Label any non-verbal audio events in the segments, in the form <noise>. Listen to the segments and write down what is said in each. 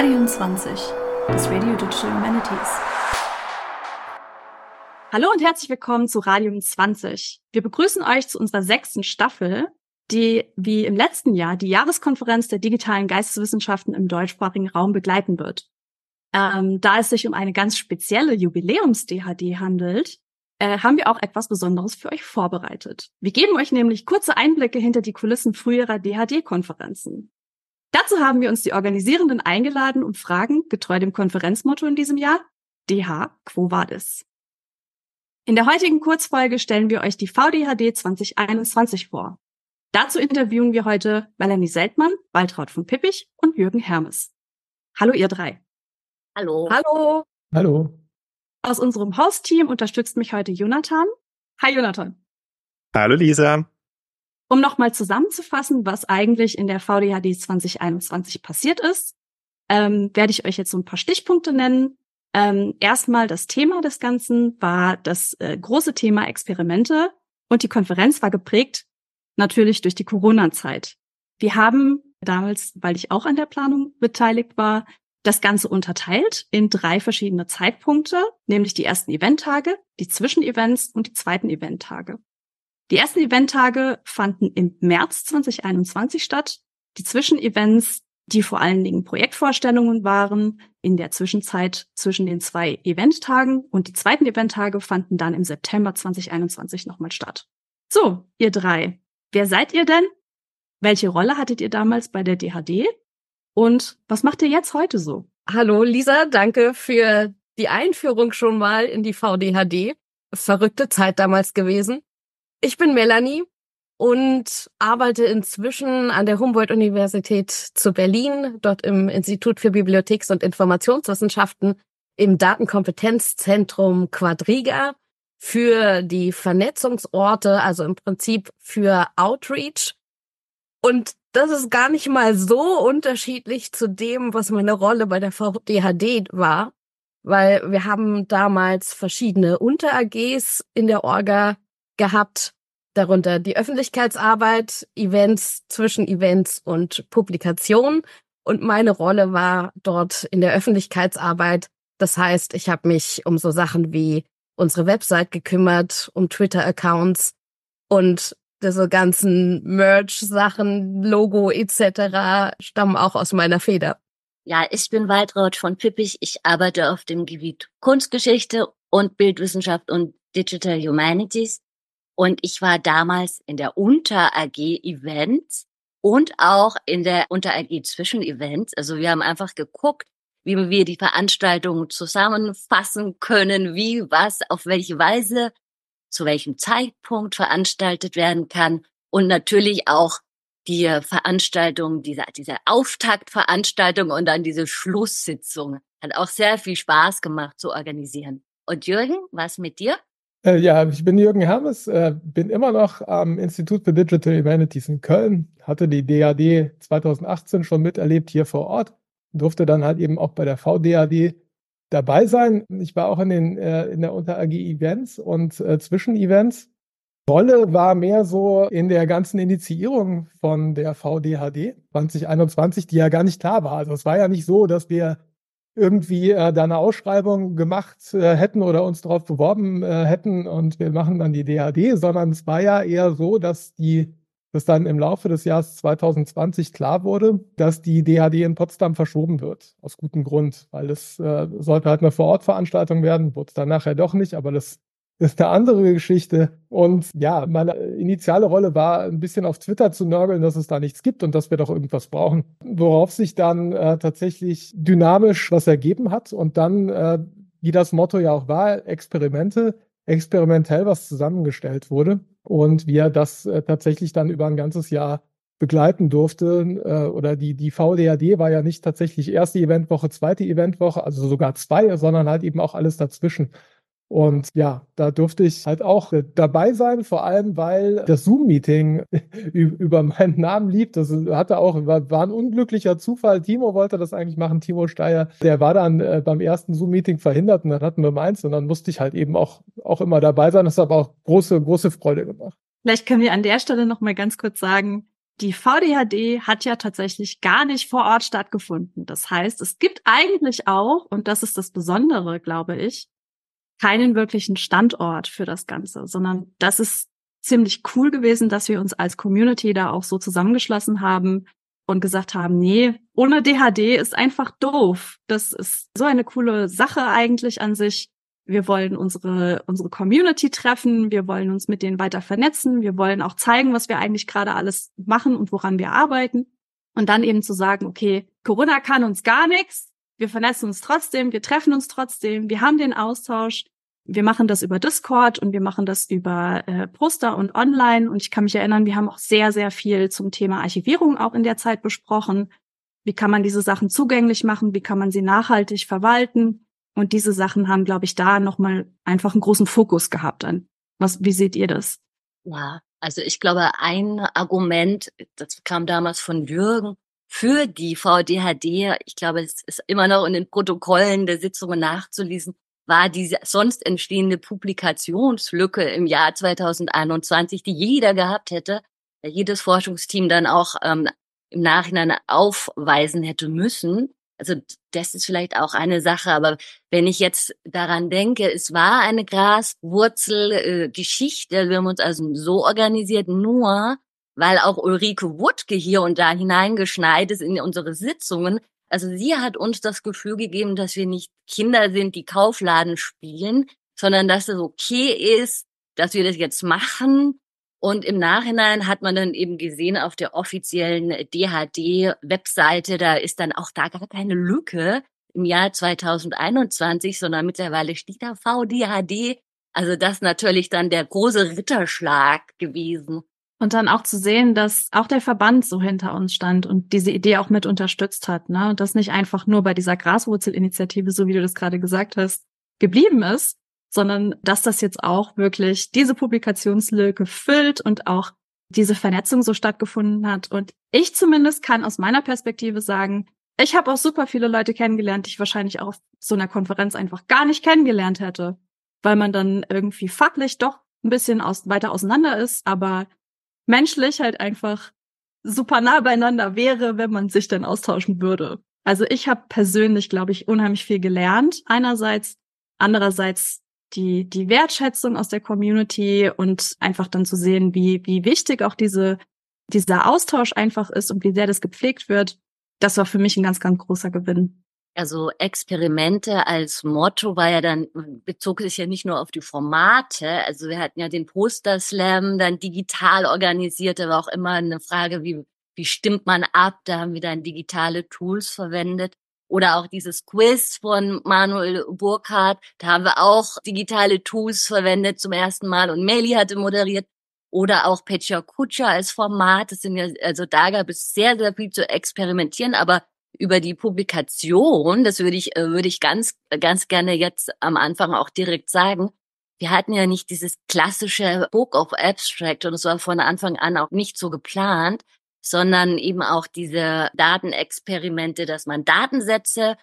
Radium 20, das Radio Digital Humanities. Hallo und herzlich willkommen zu Radium 20. Wir begrüßen euch zu unserer sechsten Staffel, die wie im letzten Jahr die Jahreskonferenz der digitalen Geisteswissenschaften im deutschsprachigen Raum begleiten wird. Ähm, da es sich um eine ganz spezielle Jubiläums-DHD handelt, äh, haben wir auch etwas Besonderes für euch vorbereitet. Wir geben euch nämlich kurze Einblicke hinter die Kulissen früherer DHD-Konferenzen. Dazu haben wir uns die Organisierenden eingeladen und fragen, getreu dem Konferenzmotto in diesem Jahr, DH, quo vadis? In der heutigen Kurzfolge stellen wir euch die VDHD 2021 vor. Dazu interviewen wir heute Melanie Seltmann, Waltraud von Pippich und Jürgen Hermes. Hallo ihr drei. Hallo. Hallo. Hallo. Aus unserem Host-Team unterstützt mich heute Jonathan. Hi Jonathan. Hallo Lisa. Um nochmal zusammenzufassen, was eigentlich in der VDHD 2021 passiert ist, ähm, werde ich euch jetzt so ein paar Stichpunkte nennen. Ähm, erstmal das Thema des Ganzen war das äh, große Thema Experimente und die Konferenz war geprägt natürlich durch die Corona-Zeit. Wir haben damals, weil ich auch an der Planung beteiligt war, das Ganze unterteilt in drei verschiedene Zeitpunkte, nämlich die ersten Eventtage, die Zwischenevents und die zweiten Eventtage. Die ersten Eventtage fanden im März 2021 statt. Die Zwischenevents, die vor allen Dingen Projektvorstellungen waren, in der Zwischenzeit zwischen den zwei Eventtagen und die zweiten Eventtage fanden dann im September 2021 nochmal statt. So, ihr drei. Wer seid ihr denn? Welche Rolle hattet ihr damals bei der DHD? Und was macht ihr jetzt heute so? Hallo Lisa, danke für die Einführung schon mal in die VDHD. Verrückte Zeit damals gewesen. Ich bin Melanie und arbeite inzwischen an der Humboldt-Universität zu Berlin, dort im Institut für Bibliotheks- und Informationswissenschaften im Datenkompetenzzentrum Quadriga für die Vernetzungsorte, also im Prinzip für Outreach. Und das ist gar nicht mal so unterschiedlich zu dem, was meine Rolle bei der VDHD war, weil wir haben damals verschiedene Unter-AGs in der Orga gehabt, darunter die Öffentlichkeitsarbeit, Events zwischen Events und Publikation. Und meine Rolle war dort in der Öffentlichkeitsarbeit. Das heißt, ich habe mich um so Sachen wie unsere Website gekümmert, um Twitter-Accounts und diese ganzen Merch-Sachen, Logo etc. stammen auch aus meiner Feder. Ja, ich bin Waltraud von Pippich. Ich arbeite auf dem Gebiet Kunstgeschichte und Bildwissenschaft und Digital Humanities. Und ich war damals in der Unter-AG Events und auch in der Unter-AG Zwischen-Events. Also wir haben einfach geguckt, wie wir die Veranstaltungen zusammenfassen können, wie, was, auf welche Weise zu welchem Zeitpunkt veranstaltet werden kann und natürlich auch die Veranstaltung, diese, diese Auftaktveranstaltung und dann diese Schlusssitzung. Hat auch sehr viel Spaß gemacht zu organisieren. Und Jürgen, was mit dir? Äh, ja, ich bin Jürgen Hermes, äh, bin immer noch am Institut für Digital Humanities in Köln, hatte die DAD 2018 schon miterlebt hier vor Ort, durfte dann halt eben auch bei der VDAD dabei sein. Ich war auch in, den, äh, in der Unter-AG Events und äh, Zwischen-Events. Rolle war mehr so in der ganzen Initiierung von der VDHD 2021, die ja gar nicht klar war. Also es war ja nicht so, dass wir irgendwie äh, da eine Ausschreibung gemacht äh, hätten oder uns darauf beworben äh, hätten und wir machen dann die DHD, sondern es war ja eher so, dass die dass dann im Laufe des Jahres 2020 klar wurde, dass die DHD in Potsdam verschoben wird. Aus gutem Grund, weil es äh, sollte halt eine Vorortveranstaltung werden, wurde es dann nachher doch nicht, aber das ist eine andere Geschichte. Und ja, meine initiale Rolle war, ein bisschen auf Twitter zu nörgeln, dass es da nichts gibt und dass wir doch irgendwas brauchen. Worauf sich dann äh, tatsächlich dynamisch was ergeben hat und dann, äh, wie das Motto ja auch war, Experimente, experimentell was zusammengestellt wurde und wir das äh, tatsächlich dann über ein ganzes Jahr begleiten durfte. Äh, oder die, die VDAD war ja nicht tatsächlich erste Eventwoche, zweite Eventwoche, also sogar zwei, sondern halt eben auch alles dazwischen. Und ja, da durfte ich halt auch äh, dabei sein, vor allem weil das Zoom-Meeting <laughs> über meinen Namen lief. Das hatte auch, war, ein unglücklicher Zufall. Timo wollte das eigentlich machen, Timo Steyer. Der war dann äh, beim ersten Zoom-Meeting verhindert und dann hatten wir meins und dann musste ich halt eben auch, auch immer dabei sein. Das hat aber auch große, große Freude gemacht. Vielleicht können wir an der Stelle noch mal ganz kurz sagen, die VDHD hat ja tatsächlich gar nicht vor Ort stattgefunden. Das heißt, es gibt eigentlich auch, und das ist das Besondere, glaube ich, keinen wirklichen Standort für das Ganze, sondern das ist ziemlich cool gewesen, dass wir uns als Community da auch so zusammengeschlossen haben und gesagt haben, nee, ohne DHD ist einfach doof. Das ist so eine coole Sache eigentlich an sich. Wir wollen unsere, unsere Community treffen. Wir wollen uns mit denen weiter vernetzen. Wir wollen auch zeigen, was wir eigentlich gerade alles machen und woran wir arbeiten. Und dann eben zu sagen, okay, Corona kann uns gar nichts. Wir vernetzen uns trotzdem. Wir treffen uns trotzdem. Wir haben den Austausch. Wir machen das über Discord und wir machen das über äh, Poster und online. Und ich kann mich erinnern, wir haben auch sehr, sehr viel zum Thema Archivierung auch in der Zeit besprochen. Wie kann man diese Sachen zugänglich machen? Wie kann man sie nachhaltig verwalten? Und diese Sachen haben, glaube ich, da nochmal einfach einen großen Fokus gehabt an. Was, wie seht ihr das? Ja, also ich glaube, ein Argument, das kam damals von Jürgen, für die VDHD, ich glaube, es ist immer noch in den Protokollen der Sitzungen nachzulesen, war diese sonst entstehende Publikationslücke im Jahr 2021, die jeder gehabt hätte, jedes Forschungsteam dann auch ähm, im Nachhinein aufweisen hätte müssen. Also das ist vielleicht auch eine Sache, aber wenn ich jetzt daran denke, es war eine Graswurzelgeschichte, äh, wir haben uns also so organisiert, nur weil auch Ulrike Wuttke hier und da hineingeschneit ist in unsere Sitzungen. Also sie hat uns das Gefühl gegeben, dass wir nicht Kinder sind, die Kaufladen spielen, sondern dass es okay ist, dass wir das jetzt machen und im Nachhinein hat man dann eben gesehen auf der offiziellen DHD-Webseite, da ist dann auch da gar keine Lücke im Jahr 2021, sondern mittlerweile steht da VDHD. Also das natürlich dann der große Ritterschlag gewesen. Und dann auch zu sehen, dass auch der Verband so hinter uns stand und diese Idee auch mit unterstützt hat, ne? Und das nicht einfach nur bei dieser Graswurzelinitiative, so wie du das gerade gesagt hast, geblieben ist, sondern dass das jetzt auch wirklich diese Publikationslücke füllt und auch diese Vernetzung so stattgefunden hat. Und ich zumindest kann aus meiner Perspektive sagen, ich habe auch super viele Leute kennengelernt, die ich wahrscheinlich auch auf so einer Konferenz einfach gar nicht kennengelernt hätte, weil man dann irgendwie fachlich doch ein bisschen aus, weiter auseinander ist, aber menschlich halt einfach super nah beieinander wäre, wenn man sich dann austauschen würde. Also ich habe persönlich, glaube ich, unheimlich viel gelernt. Einerseits, andererseits die, die Wertschätzung aus der Community und einfach dann zu sehen, wie, wie wichtig auch diese, dieser Austausch einfach ist und wie sehr das gepflegt wird, das war für mich ein ganz, ganz großer Gewinn. Also Experimente als Motto war ja dann, bezog sich ja nicht nur auf die Formate. Also wir hatten ja den Poster Slam dann digital organisiert, war auch immer eine Frage, wie, wie stimmt man ab? Da haben wir dann digitale Tools verwendet. Oder auch dieses Quiz von Manuel Burkhardt. Da haben wir auch digitale Tools verwendet zum ersten Mal und Meli hatte moderiert. Oder auch Petja Kutscher als Format. Das sind ja, also da gab es sehr, sehr viel zu experimentieren, aber über die Publikation, das würde ich, äh, würde ich ganz, ganz gerne jetzt am Anfang auch direkt sagen. Wir hatten ja nicht dieses klassische Book of Abstract und es war von Anfang an auch nicht so geplant, sondern eben auch diese Datenexperimente, dass man Datensätze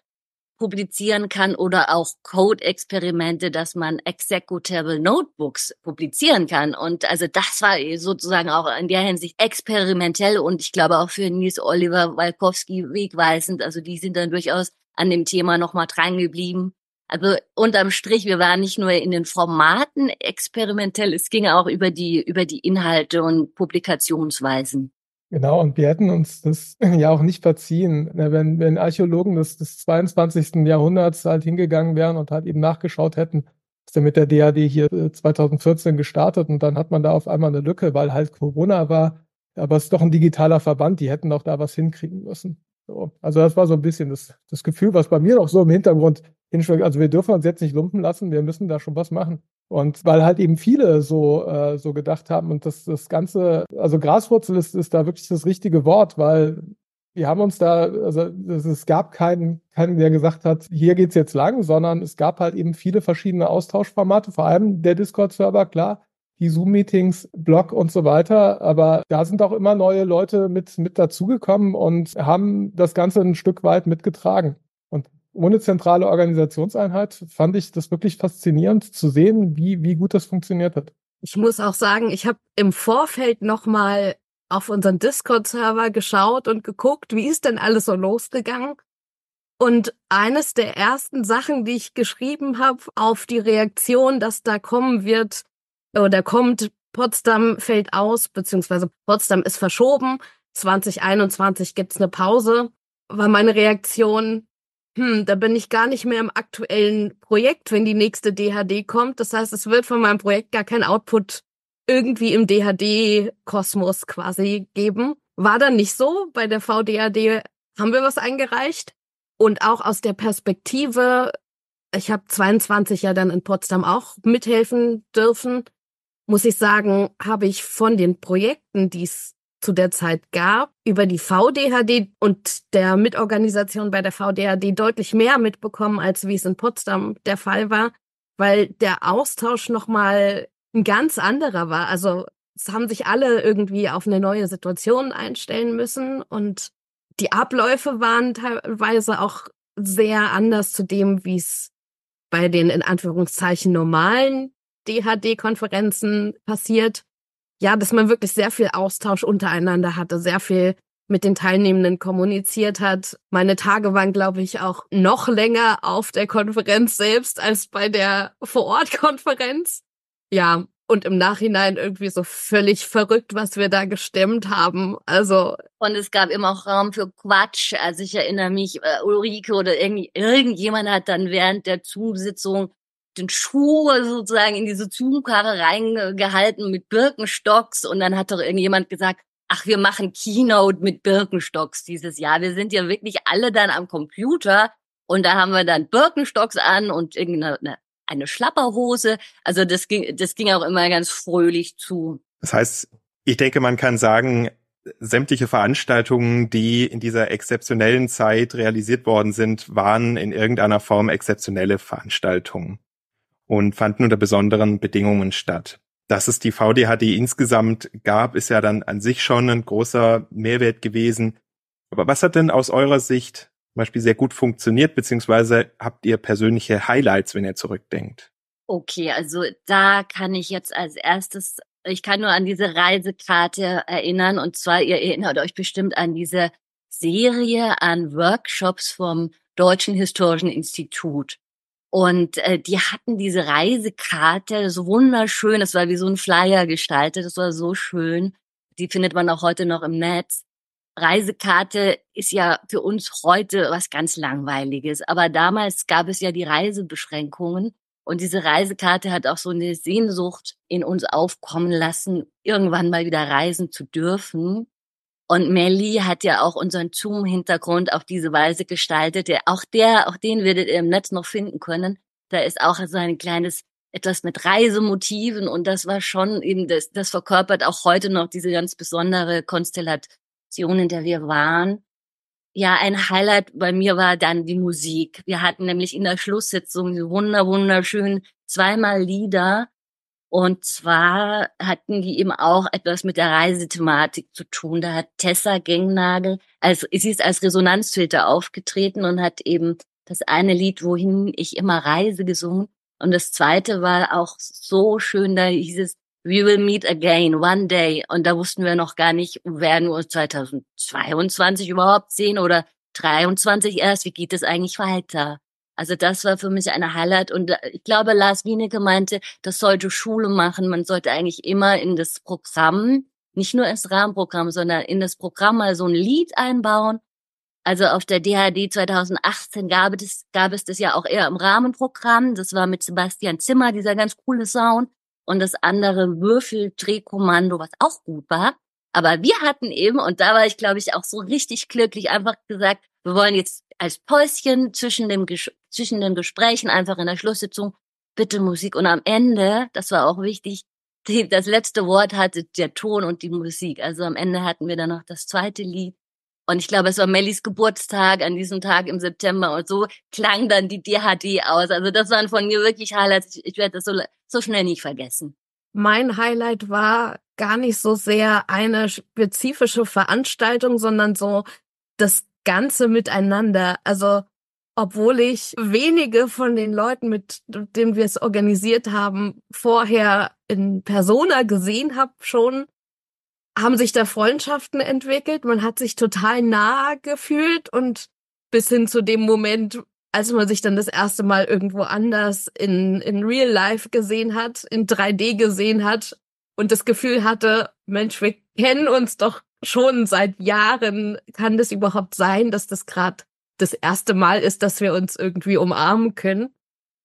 publizieren kann oder auch Code-Experimente, dass man Executable Notebooks publizieren kann. Und also das war sozusagen auch in der Hinsicht experimentell und ich glaube auch für Nils Oliver Walkowski wegweisend. Also die sind dann durchaus an dem Thema nochmal dran geblieben. Also unterm Strich, wir waren nicht nur in den Formaten experimentell, es ging auch über die, über die Inhalte und Publikationsweisen. Genau, und wir hätten uns das <laughs> ja auch nicht verziehen, wenn, wenn Archäologen des, des 22. Jahrhunderts halt hingegangen wären und halt eben nachgeschaut hätten, ist ja mit der DAD hier 2014 äh, gestartet und dann hat man da auf einmal eine Lücke, weil halt Corona war, aber es ist doch ein digitaler Verband, die hätten doch da was hinkriegen müssen. So. Also das war so ein bisschen das, das Gefühl, was bei mir auch so im Hintergrund. Also wir dürfen uns jetzt nicht lumpen lassen, wir müssen da schon was machen. Und weil halt eben viele so, äh, so gedacht haben und das, das Ganze, also Graswurzel ist, ist da wirklich das richtige Wort, weil wir haben uns da, also es gab keinen, keinen, der gesagt hat, hier geht's jetzt lang, sondern es gab halt eben viele verschiedene Austauschformate, vor allem der Discord-Server, klar, die Zoom-Meetings, Blog und so weiter. Aber da sind auch immer neue Leute mit, mit dazugekommen und haben das Ganze ein Stück weit mitgetragen ohne zentrale Organisationseinheit fand ich das wirklich faszinierend zu sehen, wie, wie gut das funktioniert hat. Ich muss auch sagen, ich habe im Vorfeld nochmal auf unseren Discord-Server geschaut und geguckt, wie ist denn alles so losgegangen. Und eines der ersten Sachen, die ich geschrieben habe auf die Reaktion, dass da kommen wird oder kommt, Potsdam fällt aus, beziehungsweise Potsdam ist verschoben, 2021 gibt's eine Pause, war meine Reaktion, hm, da bin ich gar nicht mehr im aktuellen Projekt, wenn die nächste DHD kommt. Das heißt, es wird von meinem Projekt gar kein Output irgendwie im DHD-Kosmos quasi geben. War dann nicht so. Bei der VDAD haben wir was eingereicht. Und auch aus der Perspektive, ich habe 22 ja dann in Potsdam auch mithelfen dürfen, muss ich sagen, habe ich von den Projekten, die es zu der Zeit gab, über die VDHD und der Mitorganisation bei der VDHD deutlich mehr mitbekommen, als wie es in Potsdam der Fall war, weil der Austausch nochmal ein ganz anderer war. Also es haben sich alle irgendwie auf eine neue Situation einstellen müssen und die Abläufe waren teilweise auch sehr anders zu dem, wie es bei den in Anführungszeichen normalen DHD-Konferenzen passiert ja, dass man wirklich sehr viel Austausch untereinander hatte, sehr viel mit den Teilnehmenden kommuniziert hat. Meine Tage waren, glaube ich, auch noch länger auf der Konferenz selbst als bei der Vorortkonferenz. Ja, und im Nachhinein irgendwie so völlig verrückt, was wir da gestemmt haben. Also und es gab immer auch Raum für Quatsch. Also ich erinnere mich, äh, Ulrike oder irgend, irgendjemand hat dann während der Zoom-Sitzung den Schuh sozusagen in diese Zoom-Karre reingehalten mit Birkenstocks und dann hat doch irgendjemand gesagt, ach, wir machen Keynote mit Birkenstocks dieses Jahr. Wir sind ja wirklich alle dann am Computer und da haben wir dann Birkenstocks an und irgendeine eine Schlapperhose. Also das ging, das ging auch immer ganz fröhlich zu. Das heißt, ich denke, man kann sagen, sämtliche Veranstaltungen, die in dieser exzeptionellen Zeit realisiert worden sind, waren in irgendeiner Form exzeptionelle Veranstaltungen und fanden unter besonderen Bedingungen statt. Dass es die VDHD insgesamt gab, ist ja dann an sich schon ein großer Mehrwert gewesen. Aber was hat denn aus eurer Sicht zum Beispiel sehr gut funktioniert, beziehungsweise habt ihr persönliche Highlights, wenn ihr zurückdenkt? Okay, also da kann ich jetzt als erstes, ich kann nur an diese Reisekarte erinnern und zwar, ihr erinnert euch bestimmt an diese Serie an Workshops vom Deutschen Historischen Institut. Und äh, die hatten diese Reisekarte, so wunderschön, das war wie so ein Flyer gestaltet, das war so schön. Die findet man auch heute noch im Netz. Reisekarte ist ja für uns heute was ganz Langweiliges, aber damals gab es ja die Reisebeschränkungen und diese Reisekarte hat auch so eine Sehnsucht in uns aufkommen lassen, irgendwann mal wieder reisen zu dürfen. Und Melly hat ja auch unseren Zoom-Hintergrund auf diese Weise gestaltet. Auch der, auch den werdet ihr im Netz noch finden können. Da ist auch so ein kleines etwas mit Reisemotiven und das war schon eben, das, das verkörpert auch heute noch diese ganz besondere Konstellation, in der wir waren. Ja, ein Highlight bei mir war dann die Musik. Wir hatten nämlich in der Schlusssitzung wunder, wunderschön zweimal Lieder und zwar hatten die eben auch etwas mit der Reisethematik zu tun. Da hat Tessa Gengnagel, also sie ist als Resonanzfilter aufgetreten und hat eben das eine Lied, wohin ich immer reise, gesungen. Und das zweite war auch so schön, da hieß es, We will meet again, one day. Und da wussten wir noch gar nicht, werden wir uns 2022 überhaupt sehen oder 23 erst, wie geht es eigentlich weiter? Also das war für mich eine Highlight und äh, ich glaube, Lars Wienecke meinte, das sollte Schule machen. Man sollte eigentlich immer in das Programm, nicht nur ins Rahmenprogramm, sondern in das Programm mal so ein Lied einbauen. Also auf der DHD 2018 gab es, gab es das ja auch eher im Rahmenprogramm. Das war mit Sebastian Zimmer, dieser ganz coole Sound. Und das andere Würfeldrehkommando, was auch gut war. Aber wir hatten eben, und da war ich, glaube ich, auch so richtig glücklich, einfach gesagt, wir wollen jetzt als Päuschen zwischen, dem, zwischen den Gesprächen einfach in der Schlusssitzung bitte Musik. Und am Ende, das war auch wichtig, <laughs> die, das letzte Wort hatte der Ton und die Musik. Also am Ende hatten wir dann noch das zweite Lied. Und ich glaube, es war Mellis Geburtstag an diesem Tag im September und so klang dann die DHD aus. Also das waren von mir wirklich Highlights. Ich werde das so, so schnell nicht vergessen. Mein Highlight war gar nicht so sehr eine spezifische Veranstaltung, sondern so das Ganze miteinander. Also obwohl ich wenige von den Leuten, mit denen wir es organisiert haben, vorher in Persona gesehen habe schon, haben sich da Freundschaften entwickelt. Man hat sich total nah gefühlt und bis hin zu dem Moment, als man sich dann das erste Mal irgendwo anders in, in Real Life gesehen hat, in 3D gesehen hat und das Gefühl hatte, Mensch, wir kennen uns doch schon seit Jahren. Kann das überhaupt sein, dass das gerade das erste Mal ist, dass wir uns irgendwie umarmen können?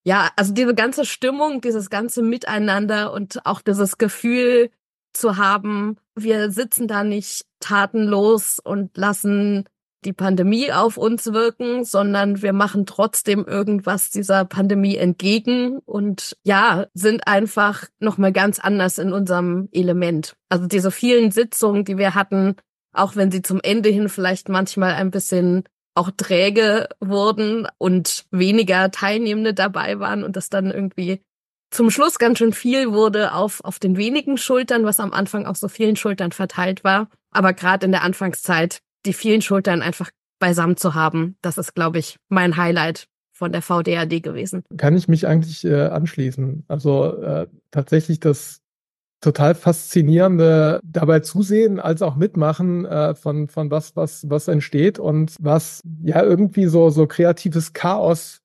Ja, also diese ganze Stimmung, dieses ganze Miteinander und auch dieses Gefühl zu haben, wir sitzen da nicht tatenlos und lassen die Pandemie auf uns wirken, sondern wir machen trotzdem irgendwas dieser Pandemie entgegen und ja, sind einfach nochmal ganz anders in unserem Element. Also diese vielen Sitzungen, die wir hatten, auch wenn sie zum Ende hin vielleicht manchmal ein bisschen auch träge wurden und weniger Teilnehmende dabei waren und das dann irgendwie zum Schluss ganz schön viel wurde auf, auf den wenigen Schultern, was am Anfang auf so vielen Schultern verteilt war. Aber gerade in der Anfangszeit, die vielen Schultern einfach beisammen zu haben, das ist, glaube ich, mein Highlight von der VDAD gewesen. Kann ich mich eigentlich äh, anschließen. Also äh, tatsächlich das total faszinierende dabei zusehen als auch mitmachen äh, von von was was was entsteht und was ja irgendwie so so kreatives Chaos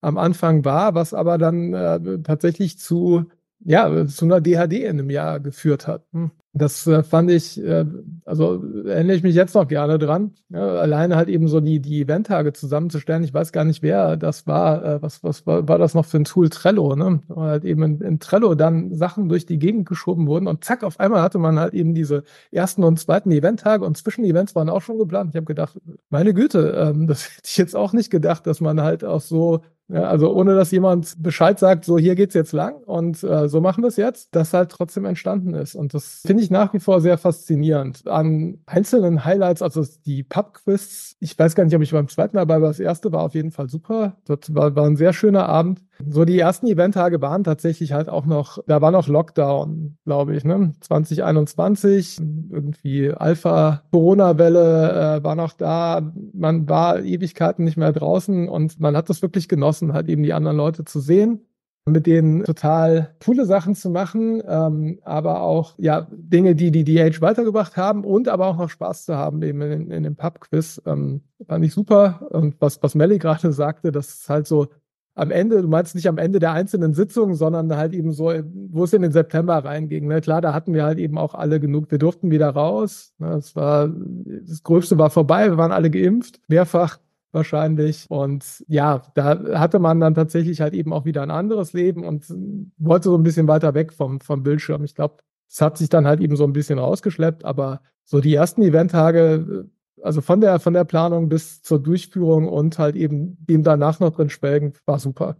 am Anfang war, was aber dann äh, tatsächlich zu ja, zu einer DHD in einem Jahr geführt hat. Hm. Das äh, fand ich, äh, also erinnere ich mich jetzt noch gerne dran. Ja, alleine halt eben so die, die Eventtage zusammenzustellen. Ich weiß gar nicht, wer das war. Äh, was, was war, war das noch für ein Tool? Trello, ne? Weil halt eben in, in Trello dann Sachen durch die Gegend geschoben wurden und zack, auf einmal hatte man halt eben diese ersten und zweiten Eventtage und Zwischenevents waren auch schon geplant. Ich habe gedacht, meine Güte, ähm, <laughs> das hätte ich jetzt auch nicht gedacht, dass man halt auch so ja, also ohne dass jemand Bescheid sagt, so hier geht's jetzt lang und äh, so machen wir es jetzt, das halt trotzdem entstanden ist. Und das finde ich nach wie vor sehr faszinierend. An einzelnen Highlights, also die Pub-Quiz, ich weiß gar nicht, ob ich beim zweiten dabei war, das erste war auf jeden Fall super. Das war, war ein sehr schöner Abend. So die ersten Eventtage waren tatsächlich halt auch noch, da war noch Lockdown, glaube ich, ne? 2021, irgendwie Alpha-Corona-Welle äh, war noch da. Man war Ewigkeiten nicht mehr draußen und man hat das wirklich genossen, halt eben die anderen Leute zu sehen mit denen total coole Sachen zu machen, ähm, aber auch ja Dinge, die die DH weitergebracht haben und aber auch noch Spaß zu haben eben in, in dem Pub-Quiz. Ähm, fand ich super. Und was, was Melly gerade sagte, das ist halt so am Ende, du meinst nicht am Ende der einzelnen Sitzungen, sondern halt eben so, wo es in den September reinging. Ne? Klar, da hatten wir halt eben auch alle genug. Wir durften wieder raus. Ne? Das war, das Größte war vorbei. Wir waren alle geimpft, mehrfach wahrscheinlich. Und ja, da hatte man dann tatsächlich halt eben auch wieder ein anderes Leben und wollte so ein bisschen weiter weg vom, vom Bildschirm. Ich glaube, es hat sich dann halt eben so ein bisschen rausgeschleppt, aber so die ersten Eventtage also von der, von der Planung bis zur Durchführung und halt eben dem danach noch drin schwelgen, war super.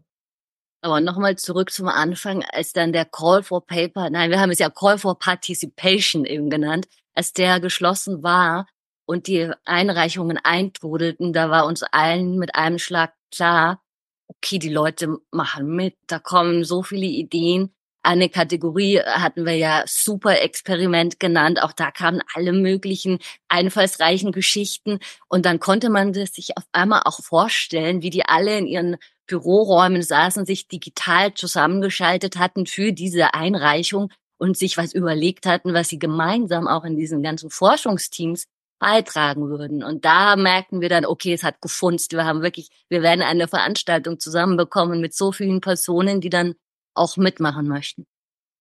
Aber nochmal zurück zum Anfang, als dann der Call for Paper, nein, wir haben es ja Call for Participation eben genannt, als der geschlossen war und die Einreichungen eintrudelten, da war uns allen mit einem Schlag klar, okay, die Leute machen mit, da kommen so viele Ideen eine Kategorie hatten wir ja Super Experiment genannt. Auch da kamen alle möglichen einfallsreichen Geschichten. Und dann konnte man das sich auf einmal auch vorstellen, wie die alle in ihren Büroräumen saßen, sich digital zusammengeschaltet hatten für diese Einreichung und sich was überlegt hatten, was sie gemeinsam auch in diesen ganzen Forschungsteams beitragen würden. Und da merkten wir dann, okay, es hat gefunzt. Wir haben wirklich, wir werden eine Veranstaltung zusammenbekommen mit so vielen Personen, die dann auch mitmachen möchten.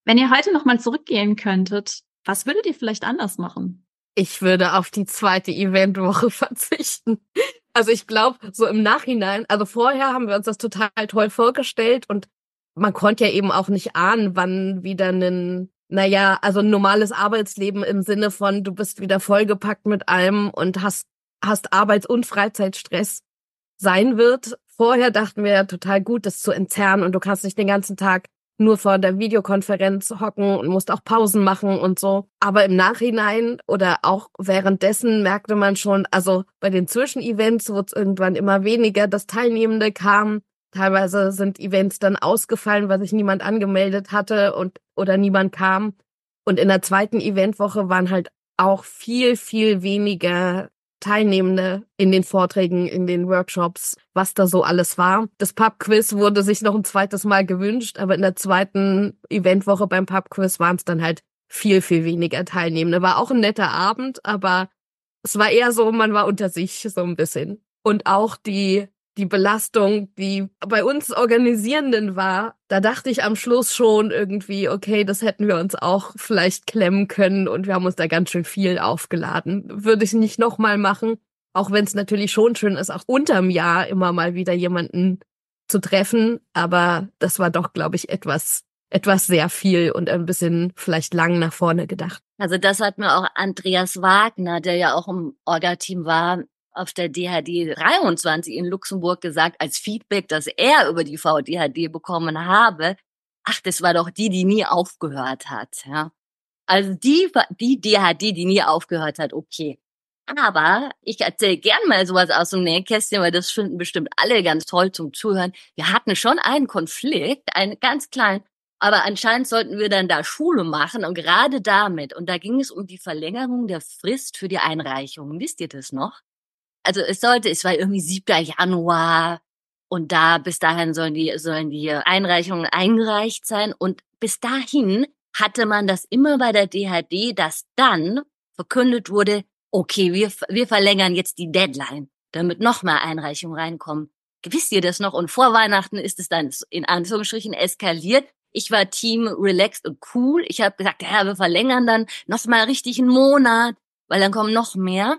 Wenn ihr heute nochmal zurückgehen könntet, was würdet ihr vielleicht anders machen? Ich würde auf die zweite Eventwoche <laughs> verzichten. Also ich glaube, so im Nachhinein, also vorher haben wir uns das total toll vorgestellt und man konnte ja eben auch nicht ahnen, wann wieder ein, naja, also ein normales Arbeitsleben im Sinne von, du bist wieder vollgepackt mit allem und hast, hast Arbeits- und Freizeitstress sein wird. Vorher dachten wir ja total gut, das zu entzerren und du kannst nicht den ganzen Tag nur vor der Videokonferenz hocken und musst auch Pausen machen und so. Aber im Nachhinein oder auch währenddessen merkte man schon, also bei den Zwischenevents wurde es irgendwann immer weniger, dass Teilnehmende kamen. Teilweise sind Events dann ausgefallen, weil sich niemand angemeldet hatte und oder niemand kam. Und in der zweiten Eventwoche waren halt auch viel, viel weniger Teilnehmende in den Vorträgen, in den Workshops, was da so alles war. Das Pub-Quiz wurde sich noch ein zweites Mal gewünscht, aber in der zweiten Eventwoche beim Pub-Quiz waren es dann halt viel, viel weniger Teilnehmende. War auch ein netter Abend, aber es war eher so, man war unter sich so ein bisschen. Und auch die, die Belastung, die bei uns Organisierenden war, da dachte ich am Schluss schon irgendwie, okay, das hätten wir uns auch vielleicht klemmen können und wir haben uns da ganz schön viel aufgeladen. Würde ich nicht nochmal machen, auch wenn es natürlich schon schön ist, auch unterm Jahr immer mal wieder jemanden zu treffen. Aber das war doch, glaube ich, etwas, etwas sehr viel und ein bisschen vielleicht lang nach vorne gedacht. Also das hat mir auch Andreas Wagner, der ja auch im Orga-Team war, auf der DHD 23 in Luxemburg gesagt, als Feedback, dass er über die VDHD bekommen habe. Ach, das war doch die, die nie aufgehört hat, ja. Also die, die DHD, die nie aufgehört hat, okay. Aber ich erzähle gern mal sowas aus dem Nähkästchen, weil das finden bestimmt alle ganz toll zum Zuhören. Wir hatten schon einen Konflikt, einen ganz kleinen, aber anscheinend sollten wir dann da Schule machen und gerade damit, und da ging es um die Verlängerung der Frist für die Einreichung. Wisst ihr das noch? Also es sollte, es war irgendwie 7. Januar und da bis dahin sollen die, sollen die Einreichungen eingereicht sein und bis dahin hatte man das immer bei der DHD, dass dann verkündet wurde, okay, wir, wir verlängern jetzt die Deadline, damit noch mehr Einreichungen reinkommen. Wisst ihr das noch? Und vor Weihnachten ist es dann in Anführungsstrichen eskaliert. Ich war Team relaxed und cool. Ich habe gesagt, ja, wir verlängern dann noch mal richtig einen Monat, weil dann kommen noch mehr.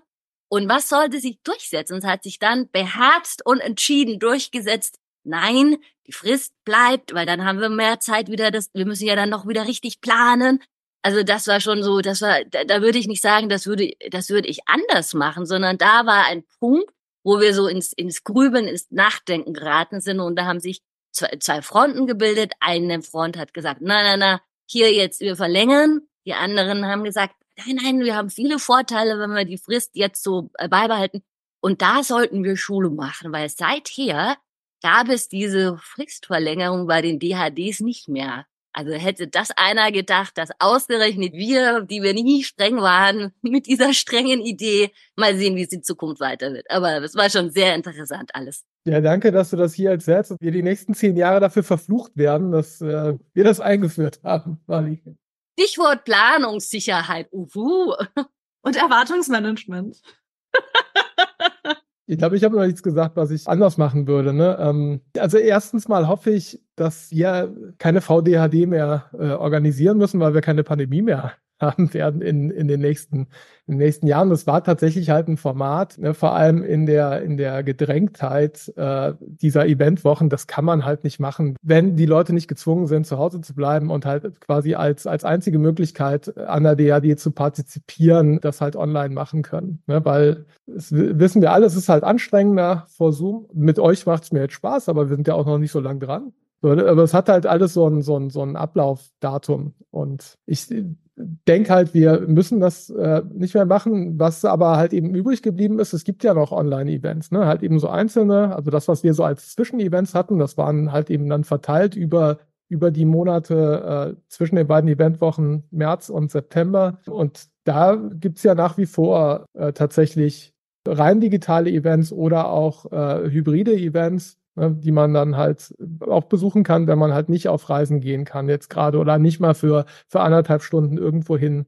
Und was sollte sich durchsetzen? Es hat sich dann beherzt und entschieden durchgesetzt. Nein, die Frist bleibt, weil dann haben wir mehr Zeit wieder. Das, wir müssen ja dann noch wieder richtig planen. Also das war schon so, das war, da, da würde ich nicht sagen, das würde, das würde ich anders machen, sondern da war ein Punkt, wo wir so ins, ins Grübeln, ins Nachdenken geraten sind und da haben sich zwei, zwei Fronten gebildet. Eine Front hat gesagt, na, na, na, hier jetzt, wir verlängern. Die anderen haben gesagt, nein, nein, wir haben viele Vorteile, wenn wir die Frist jetzt so äh, beibehalten. Und da sollten wir Schule machen, weil seither gab es diese Fristverlängerung bei den DHDs nicht mehr. Also hätte das einer gedacht, dass ausgerechnet wir, die wir nie streng waren, <laughs> mit dieser strengen Idee mal sehen, wie es in Zukunft weiter wird. Aber es war schon sehr interessant alles. Ja, danke, dass du das hier erzählst und wir die nächsten zehn Jahre dafür verflucht werden, dass äh, wir das eingeführt haben, Mali. Stichwort Planungssicherheit. Uhu. Und Erwartungsmanagement. Ich glaube, ich habe noch nichts gesagt, was ich anders machen würde. Ne? Ähm, also erstens mal hoffe ich, dass wir keine VDHD mehr äh, organisieren müssen, weil wir keine Pandemie mehr haben werden in, in, den nächsten, in den nächsten Jahren. Das war tatsächlich halt ein Format, ne, vor allem in der, in der Gedrängtheit äh, dieser Eventwochen. Das kann man halt nicht machen, wenn die Leute nicht gezwungen sind, zu Hause zu bleiben und halt quasi als, als einzige Möglichkeit an der DAD zu partizipieren, das halt online machen können. Ne, weil es wissen wir alle, es ist halt anstrengender vor Zoom. Mit euch macht es mir jetzt Spaß, aber wir sind ja auch noch nicht so lang dran. Aber es hat halt alles so ein, so ein, so ein Ablaufdatum. Und ich denke halt, wir müssen das äh, nicht mehr machen, was aber halt eben übrig geblieben ist. Es gibt ja noch Online-Events, ne? Halt eben so einzelne, also das, was wir so als Zwischenevents hatten, das waren halt eben dann verteilt über über die Monate äh, zwischen den beiden Eventwochen März und September. Und da gibt's ja nach wie vor äh, tatsächlich rein digitale Events oder auch äh, hybride Events, ne, die man dann halt auch besuchen kann, wenn man halt nicht auf Reisen gehen kann jetzt gerade oder nicht mal für, für anderthalb Stunden irgendwohin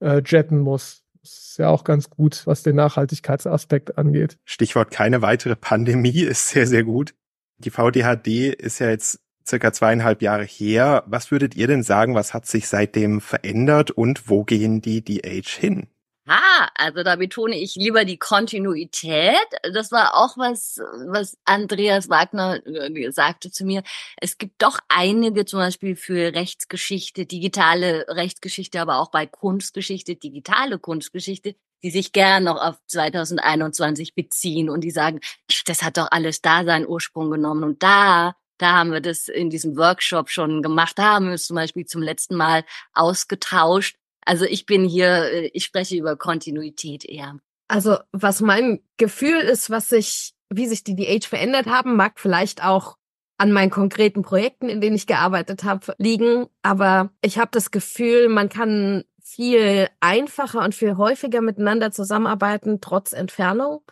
äh, jetten muss. Das ist ja auch ganz gut, was den Nachhaltigkeitsaspekt angeht. Stichwort keine weitere Pandemie <laughs> ist sehr, sehr gut. Die VDHD ist ja jetzt circa zweieinhalb Jahre her. Was würdet ihr denn sagen, was hat sich seitdem verändert und wo gehen die DH hin? Ah, also da betone ich lieber die Kontinuität. Das war auch was, was Andreas Wagner äh, sagte zu mir. Es gibt doch einige, zum Beispiel für Rechtsgeschichte, digitale Rechtsgeschichte, aber auch bei Kunstgeschichte, digitale Kunstgeschichte, die sich gern noch auf 2021 beziehen und die sagen, das hat doch alles da seinen Ursprung genommen und da da haben wir das in diesem Workshop schon gemacht. Da haben wir es zum Beispiel zum letzten Mal ausgetauscht. Also ich bin hier, äh, ich spreche über Kontinuität eher. Also was mein Gefühl ist, was sich, wie sich die DH verändert haben, mag vielleicht auch an meinen konkreten Projekten, in denen ich gearbeitet habe, liegen. Aber ich habe das Gefühl, man kann viel einfacher und viel häufiger miteinander zusammenarbeiten, trotz Entfernung.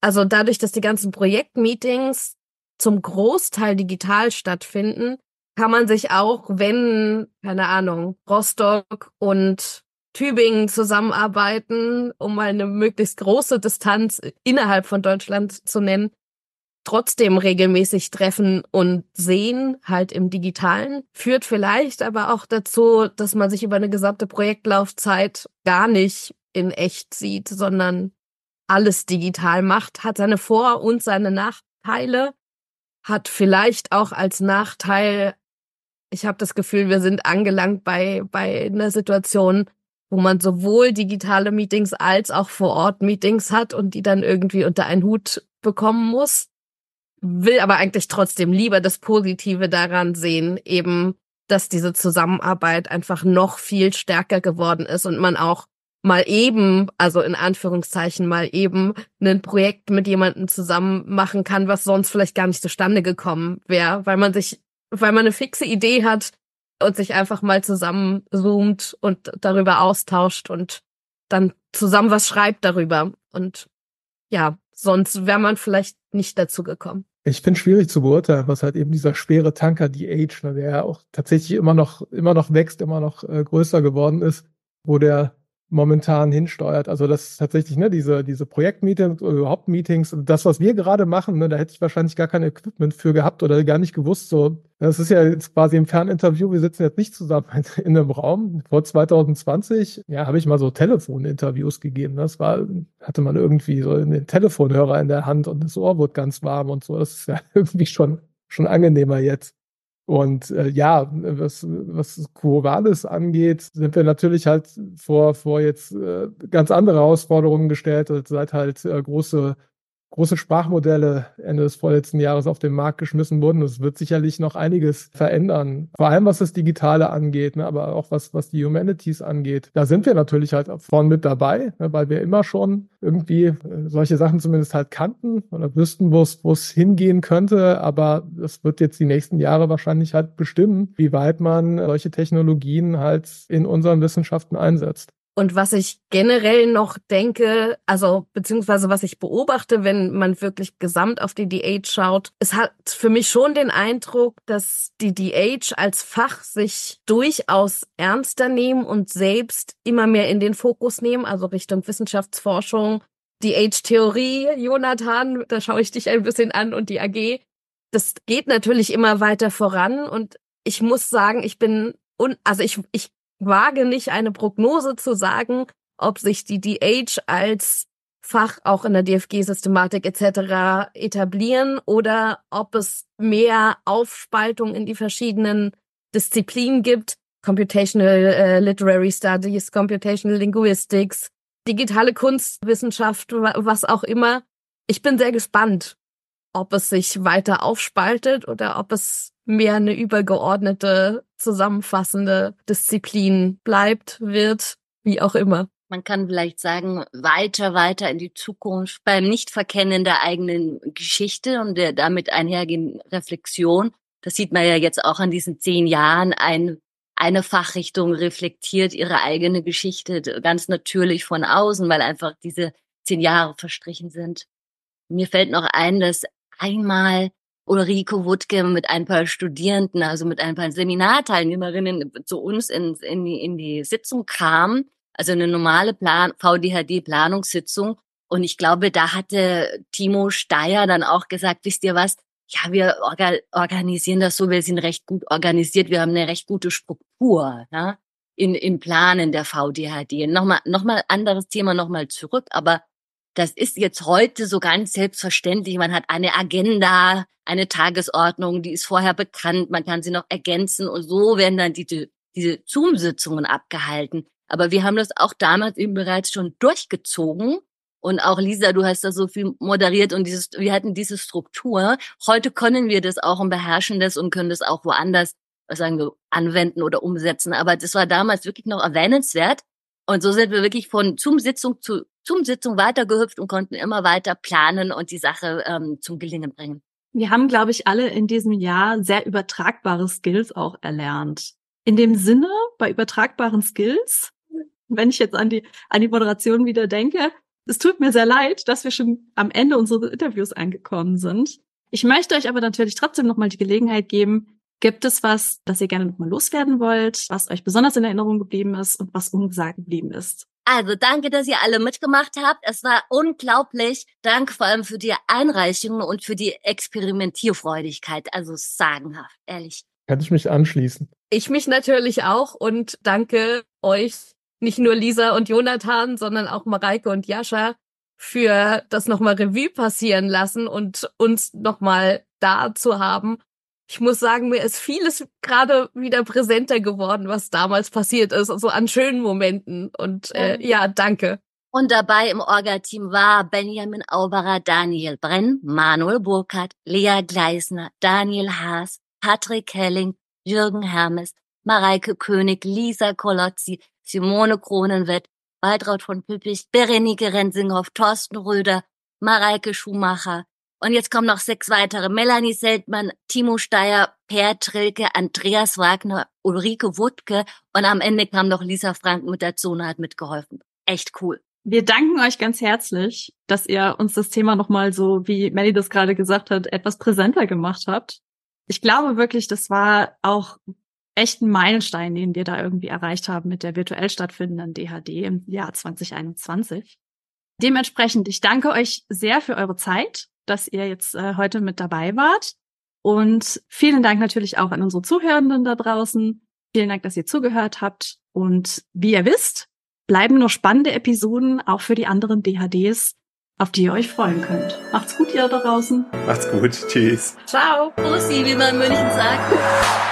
Also dadurch, dass die ganzen Projektmeetings zum Großteil digital stattfinden, kann man sich auch, wenn, keine Ahnung, Rostock und Tübingen zusammenarbeiten, um mal eine möglichst große Distanz innerhalb von Deutschland zu nennen, trotzdem regelmäßig treffen und sehen, halt im digitalen, führt vielleicht aber auch dazu, dass man sich über eine gesamte Projektlaufzeit gar nicht in echt sieht, sondern alles digital macht, hat seine Vor- und seine Nachteile, hat vielleicht auch als Nachteil, ich habe das Gefühl, wir sind angelangt bei, bei einer Situation, wo man sowohl digitale Meetings als auch vor Ort Meetings hat und die dann irgendwie unter einen Hut bekommen muss. Will aber eigentlich trotzdem lieber das Positive daran sehen, eben, dass diese Zusammenarbeit einfach noch viel stärker geworden ist und man auch mal eben, also in Anführungszeichen mal eben, ein Projekt mit jemandem zusammen machen kann, was sonst vielleicht gar nicht zustande gekommen wäre, weil man sich, weil man eine fixe Idee hat und sich einfach mal zusammen zoomt und darüber austauscht und dann zusammen was schreibt darüber. Und ja, sonst wäre man vielleicht nicht dazu gekommen. Ich finde schwierig zu beurteilen, was halt eben dieser schwere Tanker DH, ne, der ja auch tatsächlich immer noch, immer noch wächst, immer noch äh, größer geworden ist, wo der momentan hinsteuert. Also das ist tatsächlich ne, diese, diese Projektmeetings überhaupt Meetings, das, was wir gerade machen, ne, da hätte ich wahrscheinlich gar kein Equipment für gehabt oder gar nicht gewusst. So, das ist ja jetzt quasi im Ferninterview, wir sitzen jetzt nicht zusammen <laughs> in einem Raum. Vor 2020, ja, habe ich mal so Telefoninterviews gegeben. Das war, hatte man irgendwie so den Telefonhörer in der Hand und das Ohr wurde ganz warm und so. Das ist ja <laughs> irgendwie schon, schon angenehmer jetzt. Und äh, ja, was, was Coronavirus angeht, sind wir natürlich halt vor, vor jetzt äh, ganz andere Herausforderungen gestellt, seit halt äh, große große Sprachmodelle Ende des vorletzten Jahres auf den Markt geschmissen wurden. Es wird sicherlich noch einiges verändern. Vor allem was das Digitale angeht, ne, aber auch was, was die Humanities angeht. Da sind wir natürlich halt vorn mit dabei, ne, weil wir immer schon irgendwie äh, solche Sachen zumindest halt kannten oder wüssten, wo es, wo es hingehen könnte. Aber das wird jetzt die nächsten Jahre wahrscheinlich halt bestimmen, wie weit man solche Technologien halt in unseren Wissenschaften einsetzt. Und was ich generell noch denke, also beziehungsweise was ich beobachte, wenn man wirklich gesamt auf die DH schaut, es hat für mich schon den Eindruck, dass die DH als Fach sich durchaus ernster nehmen und selbst immer mehr in den Fokus nehmen, also Richtung Wissenschaftsforschung, DH-Theorie, Jonathan, da schaue ich dich ein bisschen an und die AG. Das geht natürlich immer weiter voran und ich muss sagen, ich bin un also ich, ich wage nicht eine Prognose zu sagen, ob sich die DH als Fach auch in der DFG-Systematik etc. etablieren oder ob es mehr Aufspaltung in die verschiedenen Disziplinen gibt. Computational äh, Literary Studies, Computational Linguistics, digitale Kunstwissenschaft, was auch immer. Ich bin sehr gespannt, ob es sich weiter aufspaltet oder ob es mehr eine übergeordnete, zusammenfassende Disziplin bleibt, wird, wie auch immer. Man kann vielleicht sagen, weiter, weiter in die Zukunft beim Nichtverkennen der eigenen Geschichte und der damit einhergehenden Reflexion. Das sieht man ja jetzt auch an diesen zehn Jahren. Ein, eine Fachrichtung reflektiert ihre eigene Geschichte ganz natürlich von außen, weil einfach diese zehn Jahre verstrichen sind. Mir fällt noch ein, dass einmal Ulrike Wuttke mit ein paar Studierenden, also mit ein paar Seminarteilnehmerinnen zu uns in, in, die, in die Sitzung kam, also eine normale Plan VDHD-Planungssitzung. Und ich glaube, da hatte Timo Steyer dann auch gesagt, wisst ihr was? Ja, wir orga organisieren das so, wir sind recht gut organisiert, wir haben eine recht gute Struktur ne? in, in Planen der VDHD. Nochmal, nochmal anderes Thema, nochmal zurück, aber das ist jetzt heute so ganz selbstverständlich. Man hat eine Agenda, eine Tagesordnung, die ist vorher bekannt, man kann sie noch ergänzen und so werden dann diese, diese Zoom-Sitzungen abgehalten. Aber wir haben das auch damals eben bereits schon durchgezogen. Und auch Lisa, du hast da so viel moderiert und dieses, wir hatten diese Struktur. Heute können wir das auch und beherrschen das und können das auch woanders, was sagen wir, anwenden oder umsetzen. Aber das war damals wirklich noch erwähnenswert. Und so sind wir wirklich von Zoom-Sitzung zu Zoom-Sitzung weitergehüpft und konnten immer weiter planen und die Sache ähm, zum Gelingen bringen. Wir haben, glaube ich, alle in diesem Jahr sehr übertragbare Skills auch erlernt. In dem Sinne, bei übertragbaren Skills, wenn ich jetzt an die, an die Moderation wieder denke, es tut mir sehr leid, dass wir schon am Ende unseres Interviews angekommen sind. Ich möchte euch aber natürlich trotzdem nochmal die Gelegenheit geben, Gibt es was, das ihr gerne nochmal loswerden wollt, was euch besonders in Erinnerung geblieben ist und was ungesagt geblieben ist? Also danke, dass ihr alle mitgemacht habt. Es war unglaublich. Danke vor allem für die Einreichungen und für die Experimentierfreudigkeit. Also sagenhaft, ehrlich. Kann ich mich anschließen. Ich mich natürlich auch und danke euch, nicht nur Lisa und Jonathan, sondern auch Mareike und Jascha für das nochmal Revue passieren lassen und uns nochmal da zu haben. Ich muss sagen, mir ist vieles gerade wieder präsenter geworden, was damals passiert ist, also an schönen Momenten. Und äh, ja, danke. Und dabei im Orga-Team war Benjamin Auberer, Daniel Brenn, Manuel Burkhardt, Lea Gleisner, Daniel Haas, Patrick Helling, Jürgen Hermes, Mareike König, Lisa Kolozzi, Simone Kronenwett, Waltraud von Püppich, Berenike Rensinghoff, Thorsten Röder, Mareike Schumacher. Und jetzt kommen noch sechs weitere. Melanie Seltmann, Timo Steyer, Per Trilke, Andreas Wagner, Ulrike Wuttke und am Ende kam noch Lisa Frank mit dazu und hat mitgeholfen. Echt cool. Wir danken euch ganz herzlich, dass ihr uns das Thema nochmal so, wie Melly das gerade gesagt hat, etwas präsenter gemacht habt. Ich glaube wirklich, das war auch echt ein Meilenstein, den wir da irgendwie erreicht haben mit der virtuell stattfindenden DHD im Jahr 2021. Dementsprechend, ich danke euch sehr für eure Zeit, dass ihr jetzt äh, heute mit dabei wart. Und vielen Dank natürlich auch an unsere Zuhörenden da draußen. Vielen Dank, dass ihr zugehört habt. Und wie ihr wisst, bleiben noch spannende Episoden auch für die anderen DHDs, auf die ihr euch freuen könnt. Macht's gut, ihr da draußen. Macht's gut. Tschüss. Ciao. Bussi, wie man in München sagt.